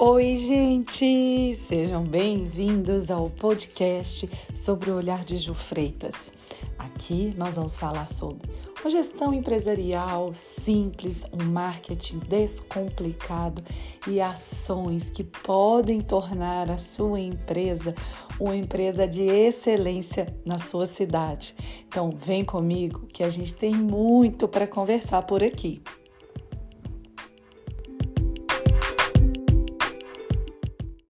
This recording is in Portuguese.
Oi, gente! Sejam bem-vindos ao podcast sobre o olhar de Ju Freitas. Aqui nós vamos falar sobre uma gestão empresarial simples, um marketing descomplicado e ações que podem tornar a sua empresa uma empresa de excelência na sua cidade. Então, vem comigo que a gente tem muito para conversar por aqui.